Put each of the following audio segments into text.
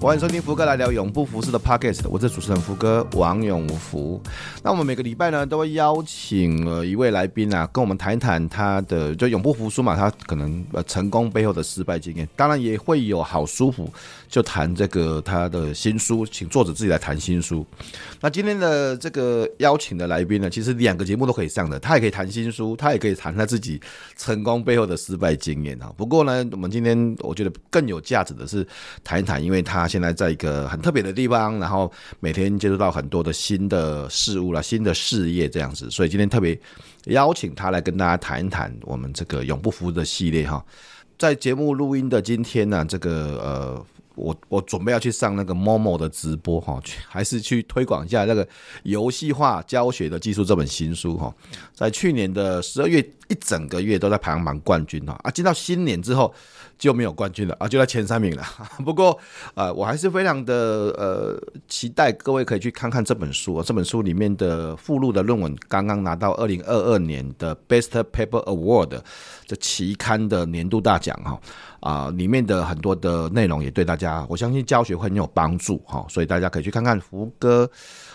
欢迎收听福哥来聊永不服输的 Podcast，我是主持人福哥王永福。那我们每个礼拜呢，都会邀请了一位来宾啊，跟我们谈一谈他的就永不服输嘛，他可能呃成功背后的失败经验。当然也会有好舒服，就谈这个他的新书，请作者自己来谈新书。那今天的这个邀请的来宾呢，其实两个节目都可以上的，他也可以谈新书，他也可以谈他自己成功背后的失败经验啊。不过呢，我们今天我觉得更有价值的是谈一谈，因为他。现在在一个很特别的地方，然后每天接触到很多的新的事物啦，新的事业这样子，所以今天特别邀请他来跟大家谈一谈我们这个永不服的系列哈。在节目录音的今天呢，这个呃，我我准备要去上那个 Momo 的直播哈，还是去推广一下那个游戏化教学的技术这本新书哈。在去年的十二月一整个月都在排行榜冠军哈啊，进到新年之后。就没有冠军了啊，就在前三名了。不过，呃，我还是非常的呃期待各位可以去看看这本书。这本书里面的附录的论文刚刚拿到二零二二年的 Best Paper Award 这期刊的年度大奖哈啊，里面的很多的内容也对大家，我相信教学会很有帮助哈，所以大家可以去看看福哥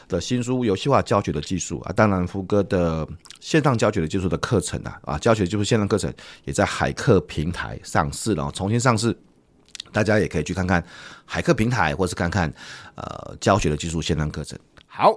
的新书《游戏化教学的技术》啊，当然福哥的。线上教学的技术的课程啊，啊，教学就是线上课程也在海客平台上市了，重新上市，大家也可以去看看海客平台，或是看看呃教学的技术线上课程。好。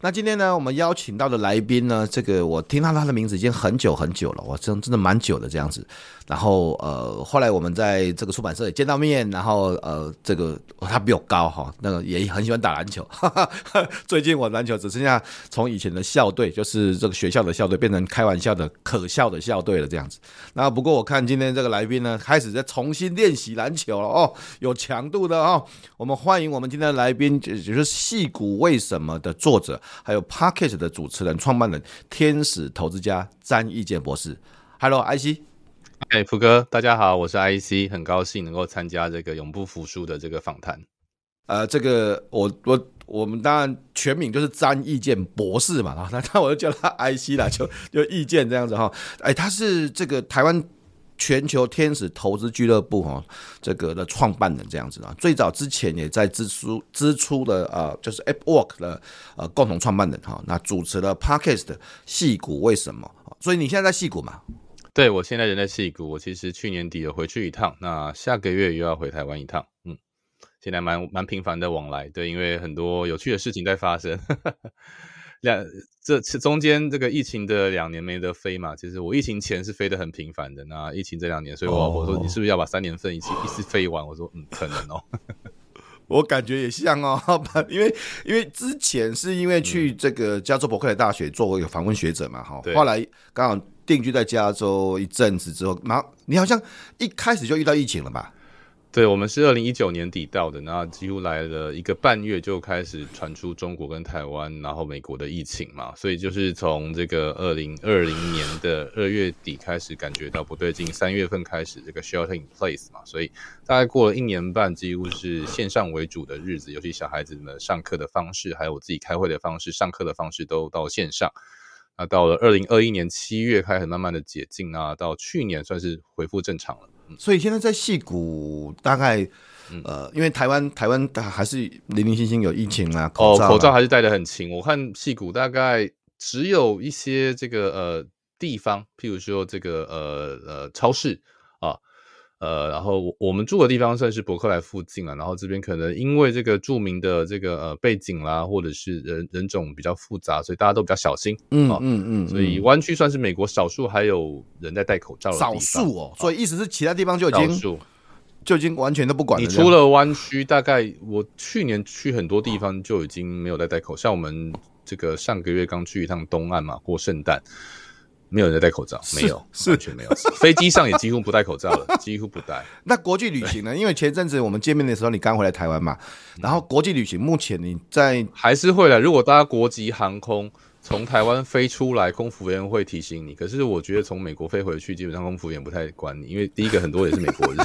那今天呢，我们邀请到的来宾呢，这个我听到他的名字已经很久很久了，我真真的蛮久的这样子。然后呃，后来我们在这个出版社也见到面，然后呃，这个他比我高哈，那个也很喜欢打篮球。哈哈，最近我篮球只剩下从以前的校队，就是这个学校的校队，变成开玩笑的可笑的校队了这样子。那不过我看今天这个来宾呢，开始在重新练习篮球了哦，有强度的哦。我们欢迎我们今天的来宾，就是《戏骨为什么》的作者。还有 Podcast 的主持人、创办人、天使投资家詹义健博士。Hello，IC。哎，福哥，大家好，我是 IC，很高兴能够参加这个永不服输的这个访谈。呃，这个我我我们当然全名就是詹意见博士嘛，那 那我就叫他 IC 啦，就就意见这样子哈。哎，他是这个台湾。全球天使投资俱乐部哈，这个的创办人这样子啊，最早之前也在支出支出的呃，就是 AppWork 的呃共同创办人哈，那主持了 Podcast 的矽谷为什么？所以你现在在戏谷嘛？对，我现在人在戏谷，我其实去年底有回去一趟，那下个月又要回台湾一趟，嗯，现在蛮蛮频繁的往来，对，因为很多有趣的事情在发生。两这中间这个疫情的两年没得飞嘛，其实我疫情前是飞得很频繁的。那疫情这两年，所以我我说你是不是要把三年份一起一次飞完？我说嗯，可能哦。我感觉也像哦，因为因为之前是因为去这个加州伯克利大学做过一个访问学者嘛，哈，后来刚好定居在加州一阵子之后，然后你好像一开始就遇到疫情了吧？对，我们是二零一九年底到的，那几乎来了一个半月就开始传出中国跟台湾，然后美国的疫情嘛，所以就是从这个二零二零年的二月底开始感觉到不对劲，三月份开始这个 shelter in place 嘛，所以大概过了一年半，几乎是线上为主的日子，尤其小孩子们上课的方式，还有我自己开会的方式，上课的方式都到线上。那到了二零二一年七月开始慢慢的解禁啊，到去年算是恢复正常了。所以现在在戏谷，大概呃，因为台湾台湾还是零零星星有疫情啊，口罩，口罩还是戴得很勤。我看戏谷大概只有一些这个呃地方，譬如说这个呃呃超市。呃，然后我们住的地方算是伯克莱附近啊，然后这边可能因为这个著名的这个呃背景啦，或者是人人种比较复杂，所以大家都比较小心。嗯嗯嗯，所以湾区算是美国少数还有人在戴口罩的。少数哦，所以意思是其他地方就已经少就已经完全都不管了。你出了湾区，大概我去年去很多地方就已经没有在戴口罩，像我们这个上个月刚去一趟东岸嘛，过圣诞。没有人在戴口罩，没有，是完全没有。飞机上也几乎不戴口罩了，几乎不戴。那国际旅行呢？因为前阵子我们见面的时候，你刚回来台湾嘛。然后国际旅行，目前你在还是会来。如果搭国际航空从台湾飞出来，空服员会提醒你。可是我觉得从美国飞回去，基本上空服员不太管你，因为第一个很多也是美国人，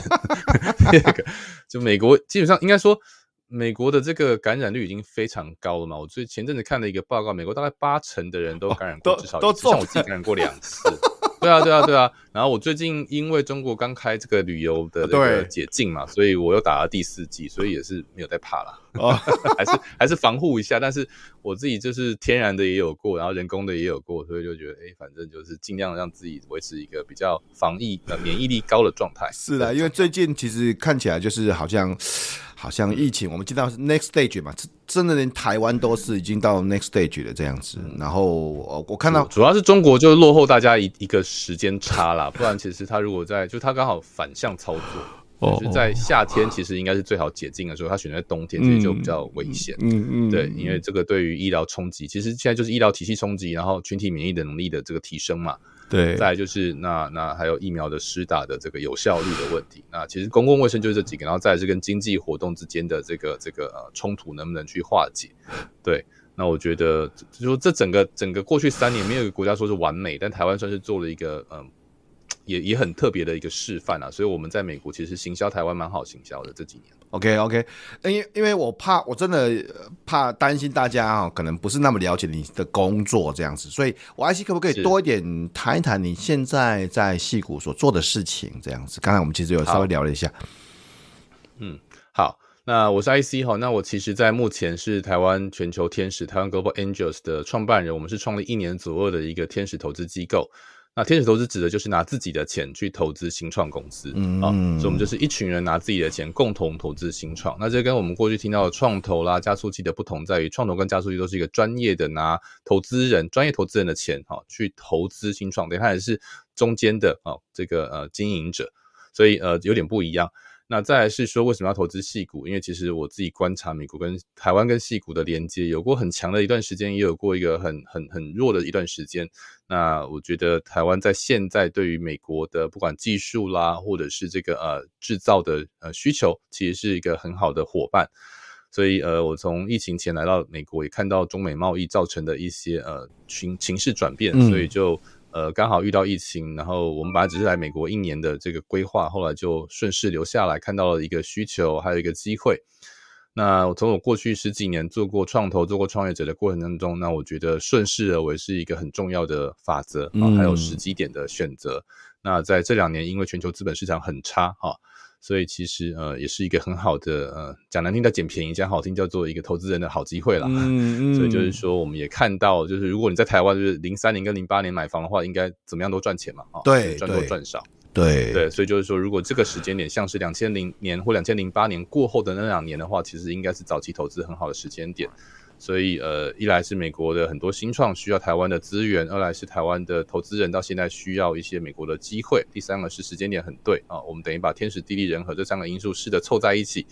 第二个就美国基本上应该说，美国的这个感染率已经非常高了嘛。我最前阵子看了一个报告，美国大概八成的人都感染过，至少像我自己感染过两次。对啊，对啊，对啊。然后我最近因为中国刚开这个旅游的这个解禁嘛，所以我又打了第四剂，所以也是没有在怕了。哦，还是还是防护一下。但是我自己就是天然的也有过，然后人工的也有过，所以就觉得，哎，反正就是尽量让自己维持一个比较防疫呃免疫力高的状态。是的，因为最近其实看起来就是好像。好像疫情，我们知道是 next stage 嘛，真的连台湾都是已经到 next stage 了这样子。然后我我看到主要是中国就落后大家一一个时间差啦，不然其实他如果在就他刚好反向操作，就是在夏天其实应该是最好解禁的时候，他选择在冬天其实就比较危险。嗯嗯，对，因为这个对于医疗冲击，其实现在就是医疗体系冲击，然后群体免疫的能力的这个提升嘛。对，再来就是那那还有疫苗的施打的这个有效率的问题。那其实公共卫生就是这几个，然后再来是跟经济活动之间的这个这个呃冲突能不能去化解？对，那我觉得就说这整个整个过去三年没有一个国家说是完美，但台湾算是做了一个嗯。也也很特别的一个示范啊，所以我们在美国其实行销台湾蛮好行销的这几年。OK OK，因为因为我怕我真的怕担心大家啊，可能不是那么了解你的工作这样子，所以我 IC 可不可以多一点谈一谈你现在在戏谷所做的事情这样子？刚才我们其实有稍微聊了一下。嗯，好，那我是 IC 哈，那我其实，在目前是台湾全球天使台湾 Global Angels 的创办人，我们是创立一年左右的一个天使投资机构。那天使投资指的就是拿自己的钱去投资新创公司，嗯，啊，所以我们就是一群人拿自己的钱共同投资新创。那这跟我们过去听到的创投啦、加速器的不同在于，创投跟加速器都是一个专业的拿投资人、专业投资人的钱，哈，去投资新创，对，他也是中间的啊，这个呃经营者，所以呃有点不一样。那再来是说，为什么要投资细股？因为其实我自己观察美国跟台湾跟细股的连接，有过很强的一段时间，也有过一个很很很弱的一段时间。那我觉得台湾在现在对于美国的不管技术啦，或者是这个呃制造的呃需求，其实是一个很好的伙伴。所以呃，我从疫情前来到美国，也看到中美贸易造成的一些呃情情势转变，所以就。呃，刚好遇到疫情，然后我们本来只是来美国一年的这个规划，后来就顺势留下来，看到了一个需求，还有一个机会。那我从我过去十几年做过创投、做过创业者的过程当中，那我觉得顺势而为是一个很重要的法则啊，还有时机点的选择。嗯、那在这两年，因为全球资本市场很差啊。所以其实呃也是一个很好的呃讲难听叫捡便宜，讲好听叫做一个投资人的好机会啦。嗯嗯。所以就是说，我们也看到，就是如果你在台湾就是零三年跟零八年买房的话，应该怎么样都赚钱嘛。对，赚多赚少。对对。所以就是说，如果这个时间点像是两千零年或两千零八年过后的那两年的话，其实应该是早期投资很好的时间点。所以，呃，一来是美国的很多新创需要台湾的资源，二来是台湾的投资人到现在需要一些美国的机会，第三个是时间点很对啊，我们等于把天时地利人和这三个因素试着凑在一起，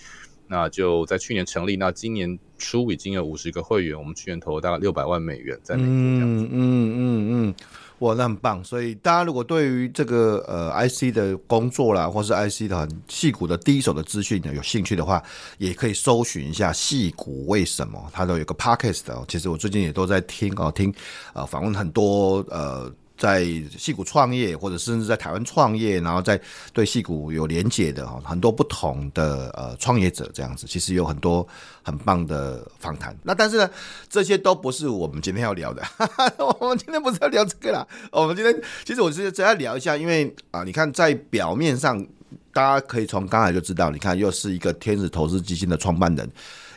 那就在去年成立，那今年初已经有五十个会员，我们去年投了大概六百万美元在美国这样子，嗯嗯嗯嗯。哇，那很棒！所以大家如果对于这个呃 IC 的工作啦，或是 IC 的很细骨的第一手的资讯呢，有兴趣的话，也可以搜寻一下细骨为什么，它都有个 podcast 哦。其实我最近也都在听哦，听呃访问很多呃。在戏谷创业，或者甚至在台湾创业，然后在对戏谷有连结的哈很多不同的呃创业者这样子，其实有很多很棒的访谈。那但是呢，这些都不是我们今天要聊的。我们今天不是要聊这个啦。我们今天其实我是只要聊一下，因为啊，你看在表面上，大家可以从刚才就知道，你看又是一个天使投资基金的创办人，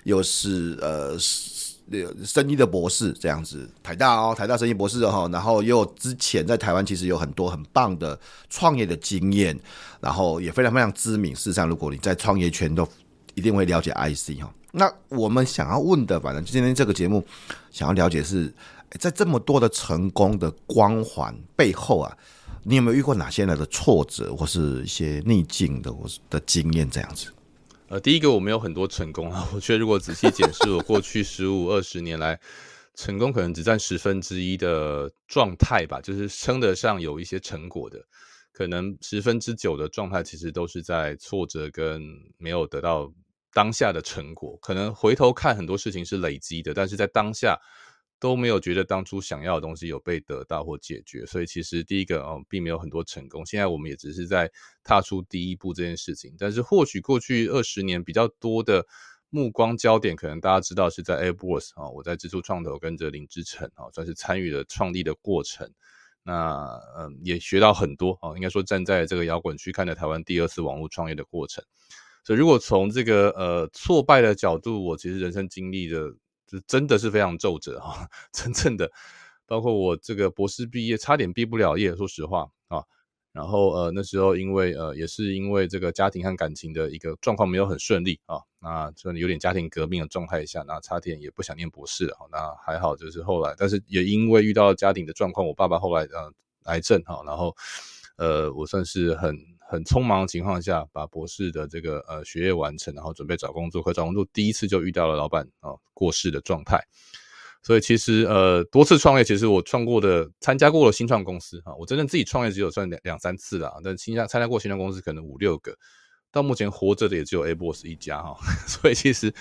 又是呃。生意的博士这样子，台大哦，台大生意博士哦，然后又之前在台湾其实有很多很棒的创业的经验，然后也非常非常知名。事实上，如果你在创业圈都一定会了解 IC 哈。那我们想要问的，反正今天这个节目想要了解是在这么多的成功的光环背后啊，你有没有遇过哪些人的挫折，或是一些逆境的或是的经验这样子？呃，第一个我没有很多成功啊，我觉得如果仔细检视我过去十五二十年来成功，可能只占十分之一的状态吧，就是称得上有一些成果的，可能十分之九的状态其实都是在挫折跟没有得到当下的成果。可能回头看很多事情是累积的，但是在当下都没有觉得当初想要的东西有被得到或解决，所以其实第一个哦，并没有很多成功。现在我们也只是在踏出第一步这件事情，但是或许过去二十年比较多的目光焦点，可能大家知道是在 AppWorks 啊，我在之初创投跟着林之晨啊，算是参与了创立的过程。那嗯，也学到很多啊，应该说站在这个摇滚区看着台湾第二次网络创业的过程。所以如果从这个呃挫败的角度，我其实人生经历的。就真的是非常皱褶啊，真正的，包括我这个博士毕业差点毕不了业，说实话啊，然后呃那时候因为呃也是因为这个家庭和感情的一个状况没有很顺利啊，那就有点家庭革命的状态下，那差点也不想念博士了，那还好就是后来，但是也因为遇到家庭的状况，我爸爸后来呃癌症哈，然后呃我算是很。很匆忙的情况下，把博士的这个呃学业完成，然后准备找工作。可找工作第一次就遇到了老板啊、呃、过世的状态，所以其实呃多次创业，其实我创过的参加过的新创公司啊，我真正自己创业只有算两两三次了，但新加参加过新创公司可能五六个，到目前活着的也只有 AppWorks 一家哈，所以其实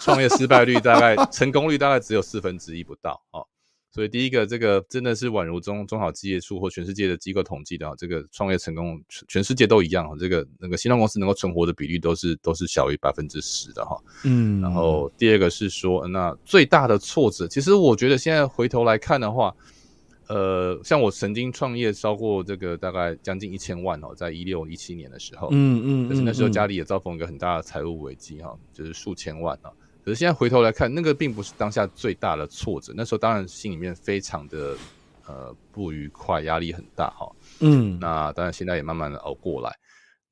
创业失败率大概 成功率大概只有四分之一不到啊。所以第一个，这个真的是宛如中中小企业处或全世界的机构统计的啊，这个创业成功全世界都一样，这个那个新创公司能够存活的比率都是都是小于百分之十的哈。嗯，然后第二个是说，那最大的挫折，其实我觉得现在回头来看的话，呃，像我曾经创业超过这个大概将近一千万哦，在一六一七年的时候，嗯嗯，但是那时候家里也遭逢一个很大的财务危机哈，就是数千万啊。可是现在回头来看，那个并不是当下最大的挫折。那时候当然心里面非常的呃不愉快，压力很大哈。嗯，那当然现在也慢慢的熬过来。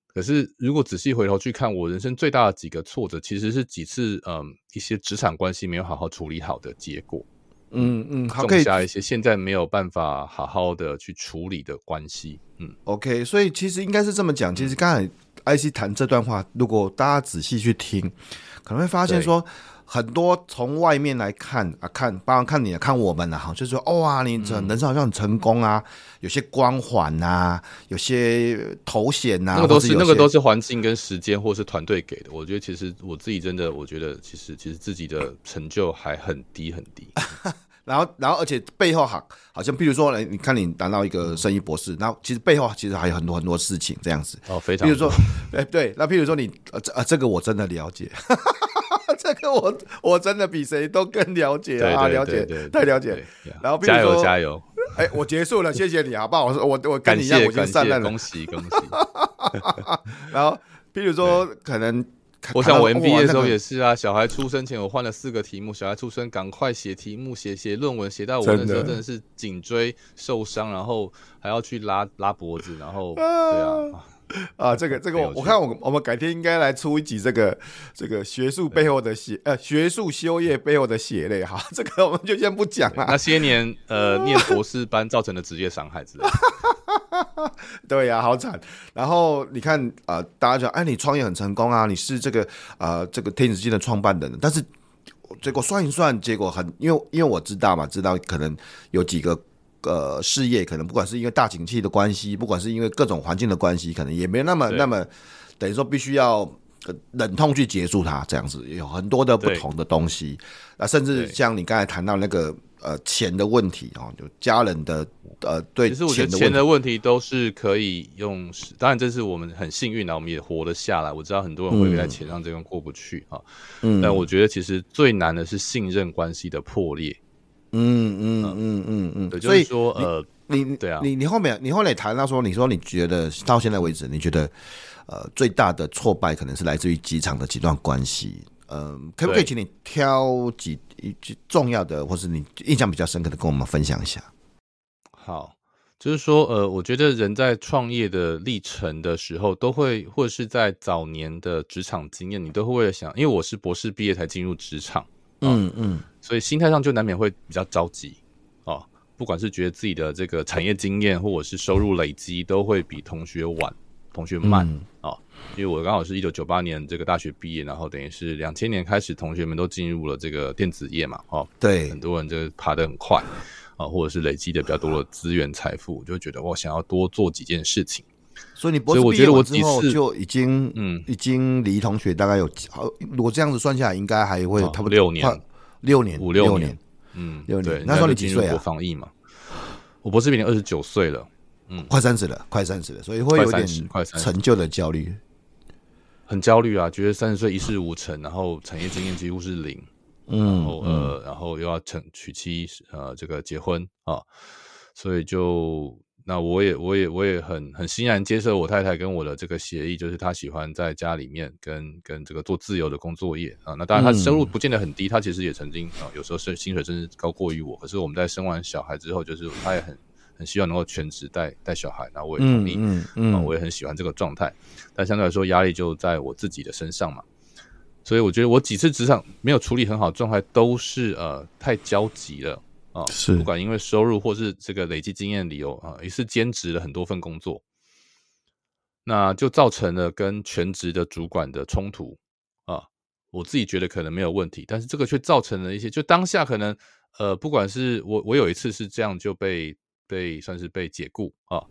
可是如果仔细回头去看，我人生最大的几个挫折，其实是几次嗯、呃、一些职场关系没有好好处理好的结果。嗯嗯，好，可以下一些现在没有办法好好的去处理的关系。嗯，OK，所以其实应该是这么讲。其实刚才 IC 谈这段话，如果大家仔细去听。可能会发现说，很多从外面来看啊，看，包括看你，看我们啊，哈，就是说，哇，你这人生好像很成功啊，有些光环呐，有些头衔呐，那个都是那个都是环境跟时间或是团队给的。我觉得其实我自己真的，我觉得其实其实自己的成就还很低很低。然后，然后，而且背后好，好像，比如说，你看你拿到一个生意博士，然后其实背后其实还有很多很多事情这样子。哦，非常。比如说，哎，对，那譬如说你，呃，这呃，这个我真的了解，这个我我真的比谁都更了解啊，了解，太了解。然后，比如说，加油加油！哎，我结束了，谢谢你，好不好？我我我跟你一样，我已经散了，恭喜恭喜。然后，譬如说可能。我想我 MBA 的时候也是啊，小孩出生前我换了四个题目，小孩出生赶快写题目，写写论文，写到我那时候真的是颈椎受伤，然后还要去拉拉脖子，然后对啊 啊，这个这个我我看我我们改天应该来出一集这个这个学术背后的血呃学术修业背后的血泪哈，这个我们就先不讲了。那些年呃念博士班造成的职业伤害之类的。对呀、啊，好惨。然后你看啊、呃，大家讲，哎，你创业很成功啊，你是这个啊、呃，这个天使基金的创办人。但是结果算一算，结果很，因为因为我知道嘛，知道可能有几个呃事业，可能不管是因为大景气的关系，不管是因为各种环境的关系，可能也没那么那么，等于说必须要忍痛去结束它，这样子有很多的不同的东西。啊，甚至像你刚才谈到那个。呃，钱的问题啊，就家人的呃，对，其实我觉得钱的问题都是可以用，当然这是我们很幸运的，我们也活了下来。我知道很多人会在钱上这边过不去啊，嗯，但我觉得其实最难的是信任关系的破裂。嗯嗯嗯嗯嗯，对，就是说呃，你对啊，你你后面你后来谈到说，你说你觉得到现在为止，你觉得呃最大的挫败可能是来自于几场的几段关系。嗯，可不可以请你挑几一句重要的，或是你印象比较深刻的，跟我们分享一下？好，就是说，呃，我觉得人在创业的历程的时候，都会，或者是在早年的职场经验，你都会为了想，因为我是博士毕业才进入职场，嗯嗯，所以心态上就难免会比较着急啊，不管是觉得自己的这个产业经验，或者是收入累积，都会比同学晚。同学慢啊、嗯，因为我刚好是一九九八年这个大学毕业，然后等于是两千年开始，同学们都进入了这个电子业嘛，哦，对，很多人就爬得很快啊，或者是累积的比较多的资源财富，就觉得我想要多做几件事情。所以你博士毕业之后就已经嗯，已经离同学大概有好，如果这样子算下来，应该还会差不多六年，六年，五六年。嗯，六年。对，那时候你几岁啊？防疫嘛，我博士毕业二十九岁了，嗯，快三十了，快三十了，所以会有点快成就的焦虑，很焦虑啊，觉得三十岁一事无成，然后产业经验几乎是零，嗯，然后呃，然后又要成娶妻，呃，这个结婚啊，所以就。那我也我也我也很很欣然接受我太太跟我的这个协议，就是她喜欢在家里面跟跟这个做自由的工作业啊。那当然她收入不见得很低，她其实也曾经啊有时候是薪水甚至高过于我。可是我们在生完小孩之后，就是她也很很希望能够全职带带小孩，那我也同意，嗯嗯，我也很喜欢这个状态。但相对来说压力就在我自己的身上嘛，所以我觉得我几次职场没有处理很好状态，都是呃太焦急了。啊，是不管因为收入或是这个累积经验理由啊，也是兼职了很多份工作，那就造成了跟全职的主管的冲突啊。我自己觉得可能没有问题，但是这个却造成了一些，就当下可能呃，不管是我我有一次是这样就被被算是被解雇啊，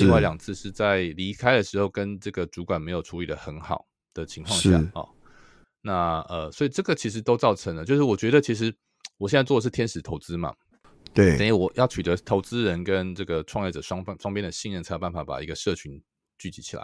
另外两次是在离开的时候跟这个主管没有处理的很好的情况下啊，那呃，所以这个其实都造成了，就是我觉得其实。我现在做的是天使投资嘛，对，等于我要取得投资人跟这个创业者双方双边的信任，才有办法把一个社群聚集起来。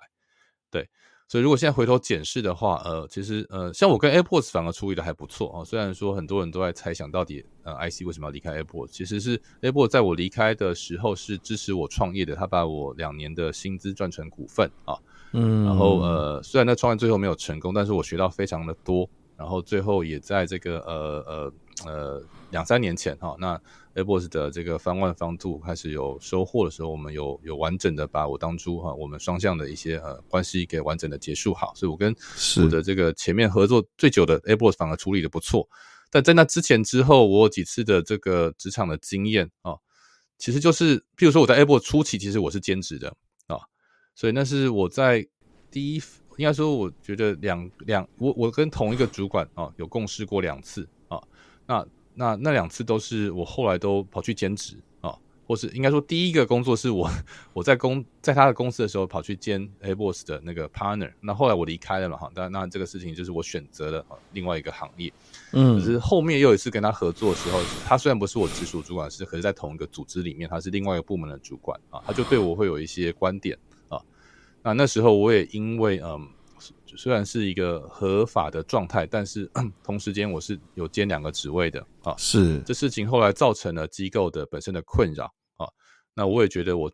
对，所以如果现在回头检视的话，呃，其实呃，像我跟 AirPods 反而处理的还不错啊。虽然说很多人都在猜想到底呃，IC 为什么要离开 AirPods，其实是 AirPods 在我离开的时候是支持我创业的，他把我两年的薪资转成股份啊，嗯，然后呃，虽然那创业最后没有成功，但是我学到非常的多。然后最后也在这个呃呃呃两三年前哈，那 AirPods 的这个 Fund One Fund Two 开始有收获的时候，我们有有完整的把我当初哈我们双向的一些呃关系给完整的结束好，所以我跟我的这个前面合作最久的 AirPods 反而处理的不错，但在那之前之后，我有几次的这个职场的经验啊，其实就是譬如说我在 AirPods 初期，其实我是兼职的啊，所以那是我在第一。应该说，我觉得两两我我跟同一个主管啊有共事过两次啊，那那那两次都是我后来都跑去兼职啊，或是应该说第一个工作是我 我在公在他的公司的时候跑去兼 AirPods 的那个 partner，那后来我离开了嘛哈，但那这个事情就是我选择了另外一个行业，嗯，可是后面又有一次跟他合作的时候，他虽然不是我直属主管，是可是在同一个组织里面，他是另外一个部门的主管啊，他就对我会有一些观点啊。那那时候我也因为嗯，虽然是一个合法的状态，但是 同时间我是有兼两个职位的啊。是这事情后来造成了机构的本身的困扰啊。那我也觉得我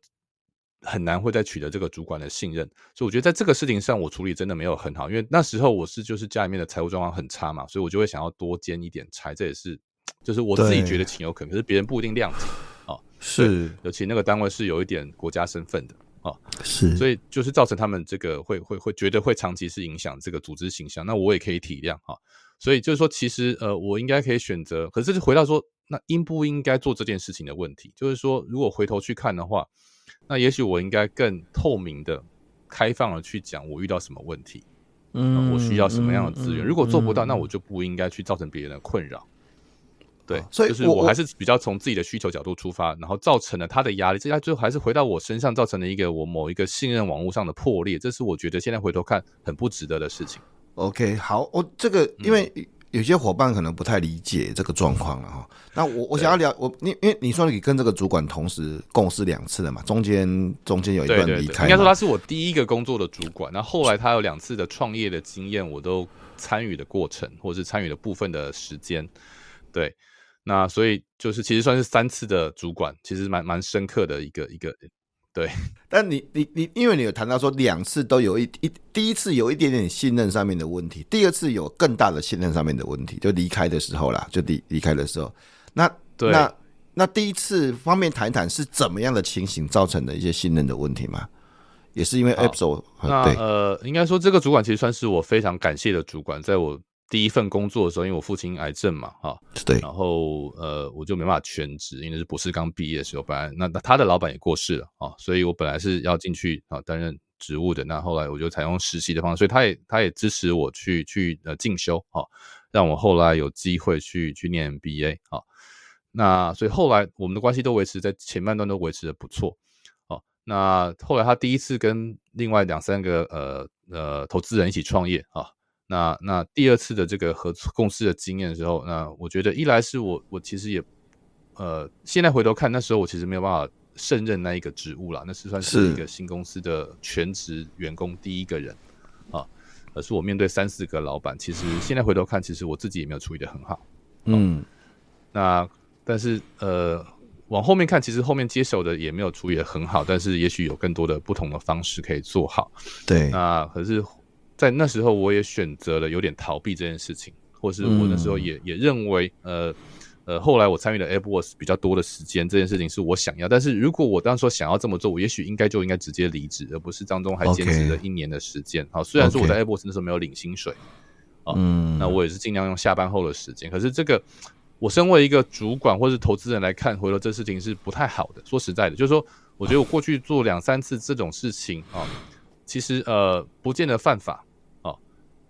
很难会再取得这个主管的信任，所以我觉得在这个事情上我处理真的没有很好，因为那时候我是就是家里面的财务状况很差嘛，所以我就会想要多兼一点差，这也是 就是我自己觉得情有可原，可是别人不一定谅解啊。是，尤其那个单位是有一点国家身份的。啊，是，所以就是造成他们这个会会会觉得会长期是影响这个组织形象，那我也可以体谅哈。所以就是说，其实呃，我应该可以选择，可是就回到说，那应不应该做这件事情的问题，就是说，如果回头去看的话，那也许我应该更透明的、开放的去讲我遇到什么问题，嗯，我需要什么样的资源，如果做不到，那我就不应该去造成别人的困扰。对，所以就是我还是比较从自己的需求角度出发，然后造成了他的压力，这下最后还是回到我身上，造成了一个我某一个信任网络上的破裂，这是我觉得现在回头看很不值得的事情。OK，好，我这个因为有些伙伴可能不太理解这个状况了哈，那我我想要聊我你因为你说你跟这个主管同时共事两次了嘛，中间中间有一段离开，应该说他是我第一个工作的主管，那后，后来他有两次的创业的经验，我都参与的过程，或者是参与的部分的时间，对。那所以就是其实算是三次的主管，其实蛮蛮深刻的一个一个，对。但你你你，因为你有谈到说两次都有一一第一次有一点点信任上面的问题，第二次有更大的信任上面的问题，就离开的时候啦，就离离开的时候。那对那那第一次方便谈一谈是怎么样的情形造成的一些信任的问题吗？也是因为 episode 那对呃，应该说这个主管其实算是我非常感谢的主管，在我。第一份工作的时候，因为我父亲癌症嘛，哈，对，然后呃，我就没办法全职，因为是博士刚毕业的时候，本来那他的老板也过世了啊，所以我本来是要进去啊担任职务的，那后来我就采用实习的方式，所以他也他也支持我去去呃进修啊，让我后来有机会去去念 MBA 啊，那所以后来我们的关系都维持在前半段都维持的不错，哦，那后来他第一次跟另外两三个呃呃投资人一起创业啊。那那第二次的这个合作共事的经验的时候，那我觉得一来是我我其实也呃，现在回头看，那时候我其实没有办法胜任那一个职务啦，那是算是一个新公司的全职员工第一个人啊，而是我面对三四个老板。其实现在回头看，其实我自己也没有处理的很好。嗯，那但是呃，往后面看，其实后面接手的也没有处理的很好，但是也许有更多的不同的方式可以做好。对，那可是，在那时候我也选择了有点逃避这件事情，或是我那时候也、嗯、也认为呃。呃，后来我参与了 AppWorks 比较多的时间，这件事情是我想要。但是如果我当时说想要这么做，我也许应该就应该直接离职，而不是当中还坚持了一年的时间。好虽然说我在 AppWorks 那时候没有领薪水，啊那我也是尽量用下班后的时间。可是这个，我身为一个主管或是投资人来看，回头这事情是不太好的。说实在的，就是说，我觉得我过去做两三次这种事情啊，其实呃，不见得犯法啊。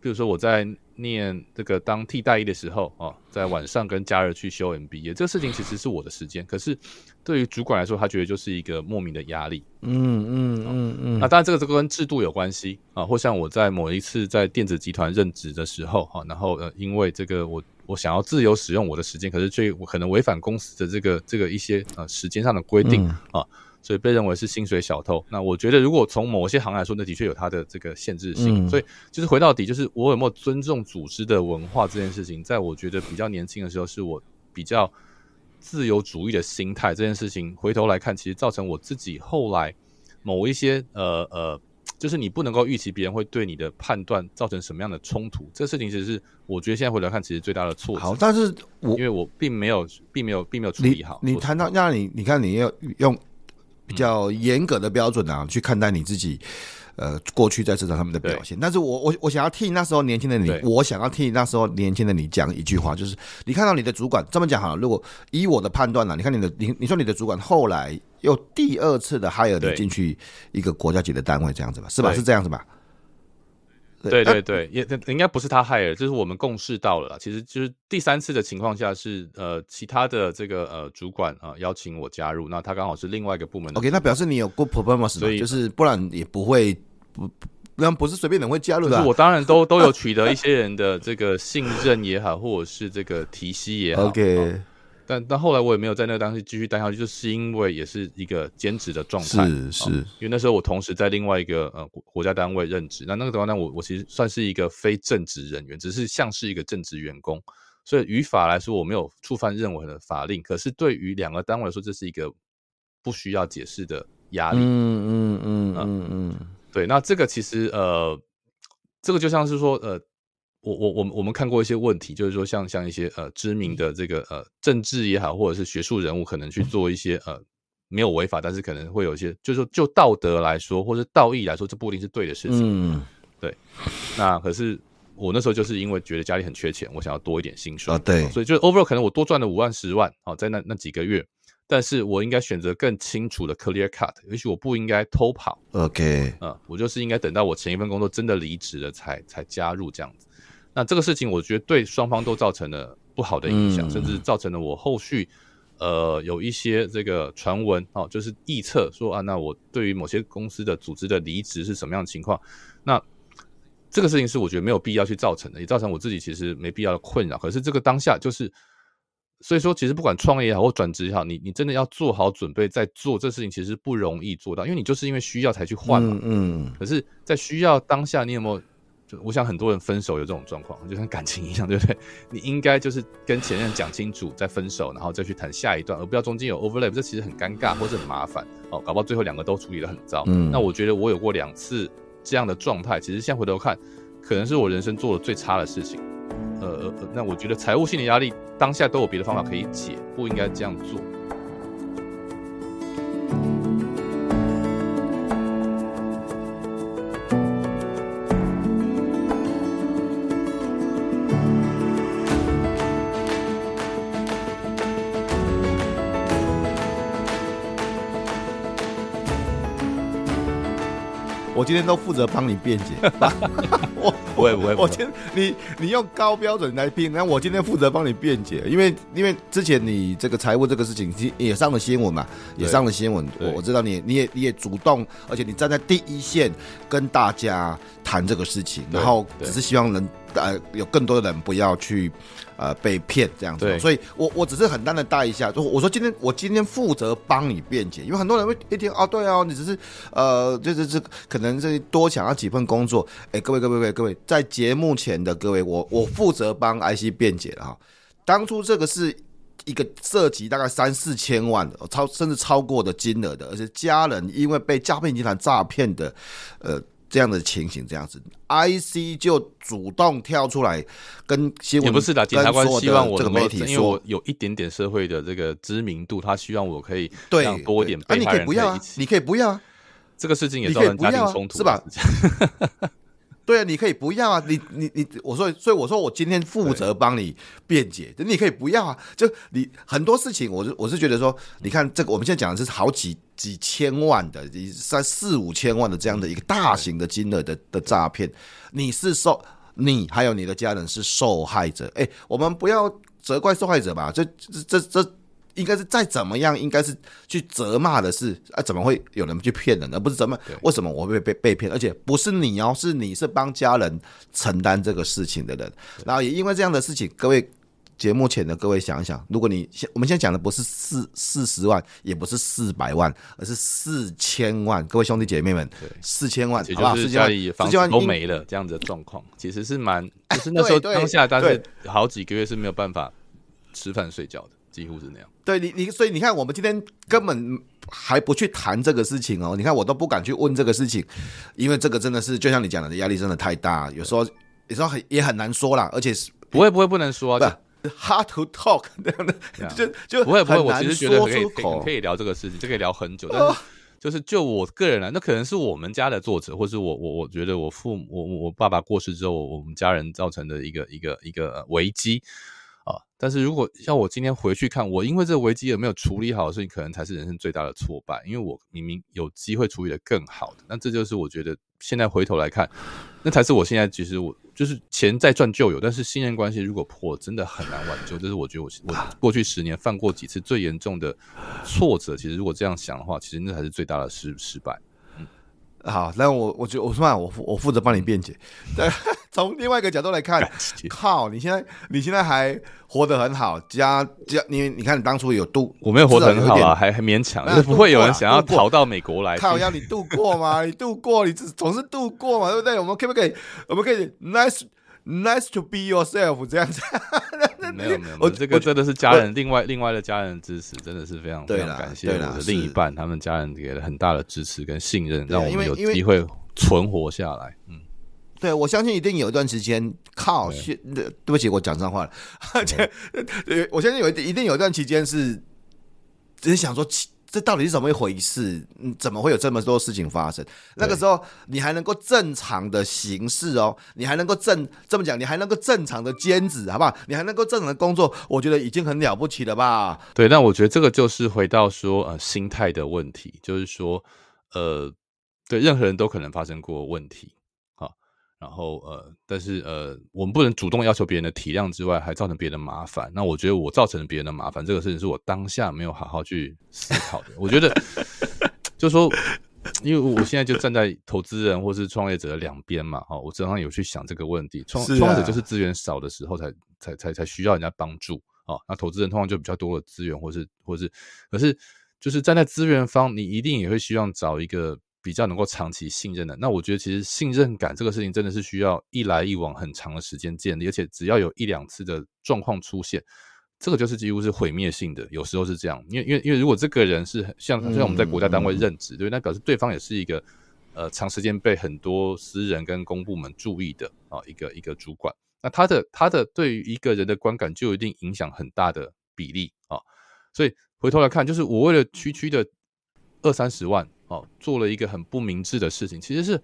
比如说我在。念这个当替代役的时候哦，在晚上跟假日去修 MBA，这个事情其实是我的时间，可是对于主管来说，他觉得就是一个莫名的压力。嗯嗯嗯嗯。那当然，这个这个跟制度有关系啊，或像我在某一次在电子集团任职的时候哈，然后呃，因为这个我我想要自由使用我的时间，可是却可能违反公司的这个这个一些呃时间上的规定啊。所以被认为是薪水小偷。那我觉得，如果从某些行业来说，那的确有它的这个限制性。嗯、所以，就是回到底，就是我有没有尊重组织的文化这件事情，在我觉得比较年轻的时候，是我比较自由主义的心态。这件事情回头来看，其实造成我自己后来某一些呃呃，就是你不能够预期别人会对你的判断造成什么样的冲突。这个事情其实是我觉得现在回头来看，其实最大的错。好，但是我因为我并没有，并没有，并没有处理好。你谈到那你你看你要用。比较严格的标准啊，去看待你自己，呃，过去在职场上面的表现。但是我我我想要替那时候年轻的你，我想要替那时候年轻的你讲一句话，就是你看到你的主管这么讲好了，如果以我的判断呢，你看你的你你说你的主管后来又第二次的 hire 你进去一个国家级的单位，这样子吧，是吧？是这样子吧？对对 对，也应该不是他害的，就是我们共识到了啦。其实就是第三次的情况下是呃，其他的这个呃主管啊、呃、邀请我加入，那他刚好是另外一个部门的。OK，那表示你有 good performance，所以就是不然也不会不不然不是随便人会加入的。我当然都都有取得一些人的这个信任也好，或者是这个提携也好。OK。哦但但后来我也没有在那个当时继续待下去，就是因为也是一个兼职的状态，是是、哦，因为那时候我同时在另外一个呃国家单位任职，那那个地方我我其实算是一个非正职人员，只是像是一个正职员工，所以语法来说我没有触犯任何的法令，可是对于两个单位来说，这是一个不需要解释的压力，嗯嗯嗯。嗯嗯，对，那这个其实呃，这个就像是说呃。我我我们我们看过一些问题，就是说像像一些呃知名的这个呃政治也好，或者是学术人物，可能去做一些呃没有违法，但是可能会有一些，就是说就道德来说，或者道义来说，这不一定是对的事情。嗯，对。那可是我那时候就是因为觉得家里很缺钱，我想要多一点薪水啊，对。所以就 overall 可能我多赚了五万十万，哦，在那那几个月，但是我应该选择更清楚的 clear cut，也许我不应该偷跑。OK，嗯，我就是应该等到我前一份工作真的离职了才才加入这样子。那这个事情，我觉得对双方都造成了不好的影响，嗯、甚至造成了我后续，呃，有一些这个传闻哦，就是臆测说啊，那我对于某些公司的组织的离职是什么样的情况？那这个事情是我觉得没有必要去造成的，也造成我自己其实没必要的困扰。可是这个当下就是，所以说其实不管创业也好或转职也好，你你真的要做好准备再做这事情，其实不容易做到，因为你就是因为需要才去换嘛。嗯。嗯，可是，在需要当下，你有没有？就我想很多人分手有这种状况，就像感情一样，对不对？你应该就是跟前任讲清楚再分手，然后再去谈下一段，而不要中间有 overlap，这其实很尴尬或者很麻烦哦，搞不好最后两个都处理的很糟。嗯，那我觉得我有过两次这样的状态，其实现在回头看，可能是我人生做的最差的事情。呃呃，那我觉得财务心理压力当下都有别的方法可以解，不应该这样做。我今天都负责帮你辩解，我不会不会，我今你你用高标准来拼，那我今天负责帮你辩解，因为因为之前你这个财务这个事情也上了新闻嘛，也上了新闻，我我知道你你也你也主动，而且你站在第一线跟大家谈这个事情，然后只是希望能呃有更多的人不要去呃被骗这样子。对所以我我只是很单的带一下，就我说今天我今天负责帮你辩解，因为很多人会一听啊，对哦，你只是呃就是这可能是多想要几份工作。哎，各位各位各位各位，在节目前的各位，我我负责帮 IC 辩解了哈。当初这个是。一个涉及大概三四千万的超甚至超过的金额的，而且家人因为被诈骗集团诈骗的，呃，这样的情形这样子，IC 就主动跳出来跟新闻，也不是的，检察官希望我这个媒体说，因为我有一点点社会的这个知名度，他希望我可以让多一点被害人可以一起，啊，你可以不要啊，你可以不要啊，这个事情也造成家庭冲突，是吧？对啊，你可以不要啊，你你你，我说，所以我说我今天负责帮你辩解，你可以不要啊，就你很多事情，我是我是觉得说，你看这个，我们现在讲的是好几几千万的，三四五千万的这样的一个大型的金额的的诈骗，你是受，你还有你的家人是受害者，哎，我们不要责怪受害者吧，这这这这。应该是再怎么样，应该是去责骂的是啊，怎么会有人去骗人而？不是怎么为什么我会被被被骗？而且不是你哦，是你是帮家人承担这个事情的人。然后也因为这样的事情，各位节目前的各位想一想，如果你现我们现在讲的不是四四十万，也不是四百万，而是四千万，各位兄弟姐妹们，对四千万，也就是家里房子都没了这样子的状况，其实是蛮就是那时候当下，但是好几个月是没有办法吃饭睡觉的。几乎是那样，对你，你所以你看，我们今天根本还不去谈这个事情哦。你看，我都不敢去问这个事情，因为这个真的是就像你讲的，压力真的太大，有时候有时候很也很难说啦，而且是不会不会不能说，不 hard to talk 这样的，就就不会不会，我其实觉得可以可以聊这个事情，这 可以聊很久，但是就是就我个人来，那可能是我们家的作者，或是我我我觉得我父母我我爸爸过世之后，我们家人造成的一个一个一个危机。但是如果像我今天回去看，我因为这个危机有没有处理好的事情，可能才是人生最大的挫败。因为我明明有机会处理的更好的，那这就是我觉得现在回头来看，那才是我现在其实我就是钱再赚就有，但是信任关系如果破，真的很难挽救。这是我觉得我我过去十年犯过几次最严重的挫折。其实如果这样想的话，其实那才是最大的失失败。好，那我我觉得我说嘛，我负我负责帮你辩解。对，从另外一个角度来看，靠，你现在你现在还活得很好，加加你你看你当初有度，我没有活得很好啊，还还勉强，就是不会有人想要逃到美国来。靠，要你度过吗？你度过，你总是度过嘛，对不对？我们可不可以？我们可以 nice。Nice to be yourself，这样子。没有没有，我这个真的是家人，另外另外的家人支持，真的是非常非常感谢我的另一半，他们家人给了很大的支持跟信任，让我们有机会存活下来。嗯，对，我相信一定有一段时间靠，对不起，我讲脏话了。而且，我相信有一一定有一段期间是只是想说。这到底是怎么一回事？嗯，怎么会有这么多事情发生？那个时候你还能够正常的行事哦，你还能够正这么讲，你还能够正常的兼职，好不好？你还能够正常的工作，我觉得已经很了不起了吧？对，那我觉得这个就是回到说呃心态的问题，就是说呃，对任何人都可能发生过问题。然后呃，但是呃，我们不能主动要求别人的体谅之外，还造成别人的麻烦。那我觉得我造成了别人的麻烦，这个事情是我当下没有好好去思考的。我觉得，就说，因为我现在就站在投资人或是创业者的两边嘛，哈，我常常有去想这个问题。创创业者就是资源少的时候才才才才需要人家帮助啊。那投资人通常就比较多的资源，或是或是，可是就是站在资源方，你一定也会希望找一个。比较能够长期信任的，那我觉得其实信任感这个事情真的是需要一来一往很长的时间建立，而且只要有一两次的状况出现，这个就是几乎是毁灭性的。有时候是这样，因为因为因为如果这个人是像像我们在国家单位任职，对，那表示对方也是一个呃长时间被很多私人跟公部门注意的啊一个一个主管，那他的他的对于一个人的观感就一定影响很大的比例啊，所以回头来看，就是我为了区区的二三十万。哦，做了一个很不明智的事情，其实是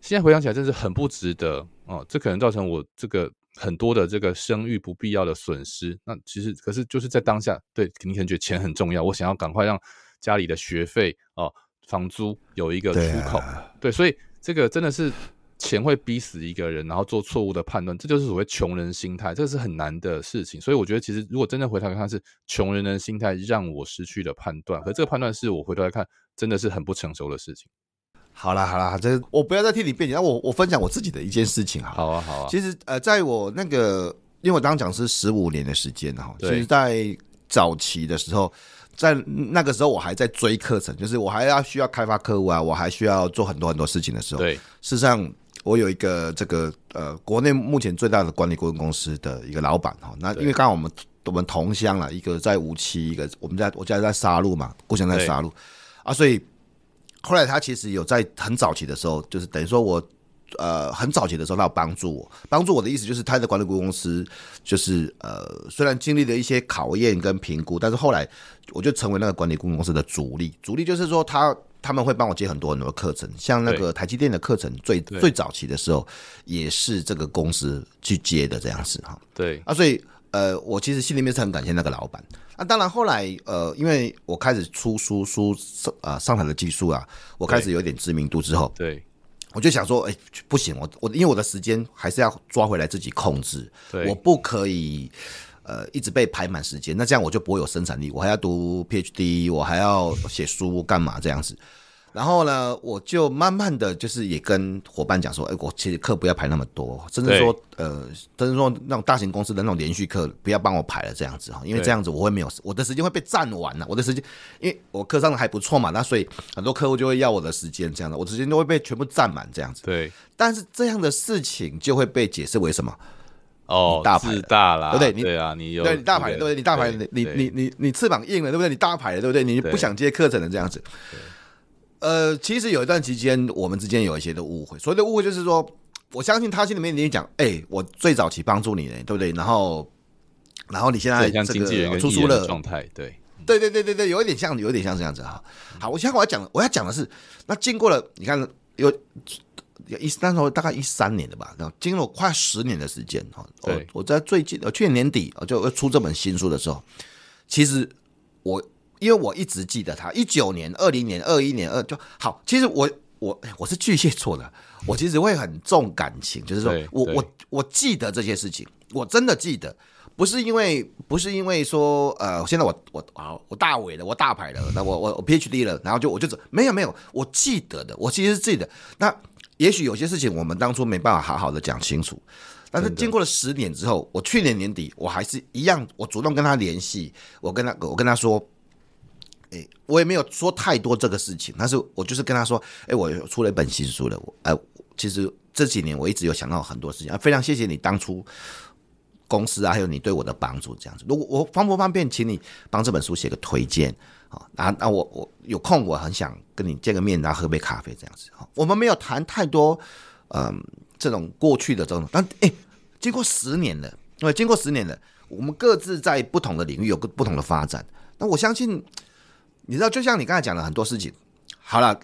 现在回想起来，真是很不值得哦。这可能造成我这个很多的这个声誉不必要的损失。那其实可是就是在当下，对，你可能觉得钱很重要，我想要赶快让家里的学费哦、房租有一个出口，对，啊、对，所以这个真的是。钱会逼死一个人，然后做错误的判断，这就是所谓穷人心态，这是很难的事情。所以我觉得，其实如果真的回头来看，是穷人的心态让我失去了判断，可这个判断是我回头来看真的是很不成熟的事情。好啦好啦，这我不要再替你辩解，那我我分享我自己的一件事情好啊好啊。其实呃，在我那个，因为我刚刚讲是十五年的时间哈，其实在早期的时候，在那个时候我还在追课程，就是我还要需要开发客户啊，我还需要做很多很多事情的时候，对，事实上我有一个这个呃，国内目前最大的管理顾问公司的一个老板哈，那因为刚好我们我们同乡了，一个在无锡，一个我们在我家在沙鹿嘛，故乡在沙鹿啊，所以。后来他其实有在很早期的时候，就是等于说我，呃，很早期的时候他有帮助我，帮助我的意思就是他的管理顾问公司，就是呃，虽然经历了一些考验跟评估，但是后来我就成为那个管理顾问公司的主力。主力就是说他他们会帮我接很多很多课程，像那个台积电的课程最最早期的时候，也是这个公司去接的这样子哈。对啊，所以呃，我其实心里面是很感谢那个老板。那、啊、当然，后来呃，因为我开始出书书上啊上台的技术啊，我开始有点知名度之后，对，我就想说，哎、欸，不行，我我因为我的时间还是要抓回来自己控制，对，我不可以呃一直被排满时间，那这样我就不会有生产力，我还要读 PhD，我还要写书干嘛这样子。然后呢，我就慢慢的就是也跟伙伴讲说，哎，我其实课不要排那么多，甚至说，呃，甚至说那种大型公司的那种连续课不要帮我排了这样子哈，因为这样子我会没有我的时间会被占完了，我的时间，因为我课上的还不错嘛，那所以很多客户就会要我的时间这样的，我的时间都会被全部占满这样子。对，但是这样的事情就会被解释为什么？哦，大牌大啦，对不对？你对啊，你有对你大牌对不对？你大牌，你你你你你翅膀硬了对不对？你大牌了对不对？你不想接课程的这样子。呃，其实有一段期间，我们之间有一些的误会。所谓的误会就是说，我相信他心里面已经讲，哎、欸，我最早期帮助你呢，对不对？然后，然后你现在这个出书了状态，对，对对对对对，有一点像，有一点像这样子哈。好，我现在我要讲，我要讲的是，那经过了，你看有一那时候大概一三年的吧，然后经过快十年的时间哈。对，我在最近，呃，去年年底就出这本新书的时候，其实我。因为我一直记得他一九年、二零年、二一年二就好。其实我我我是巨蟹座的，我其实会很重感情，就是说我我我记得这些事情，我真的记得，不是因为不是因为说呃，现在我我啊我大伟了，我大牌了，那我我我 PhD 了，然后就我就没有没有，我记得的，我其实是记得。那也许有些事情我们当初没办法好好的讲清楚，但是经过了十年之后，我去年年底我还是一样，我主动跟他联系，我跟他我跟他说。哎、我也没有说太多这个事情，但是我就是跟他说，哎、我出了一本新书了，我哎、其实这几年我一直有想到很多事情啊，非常谢谢你当初公司啊，还有你对我的帮助，这样子，如果我方不方便，请你帮这本书写个推荐啊，那那我我有空，我很想跟你见个面，然后喝杯咖啡这样子，我们没有谈太多，嗯，这种过去的这种，但哎、经过十年了，因为经过十年了，我们各自在不同的领域有个不同的发展，那我相信。你知道，就像你刚才讲的很多事情，好了，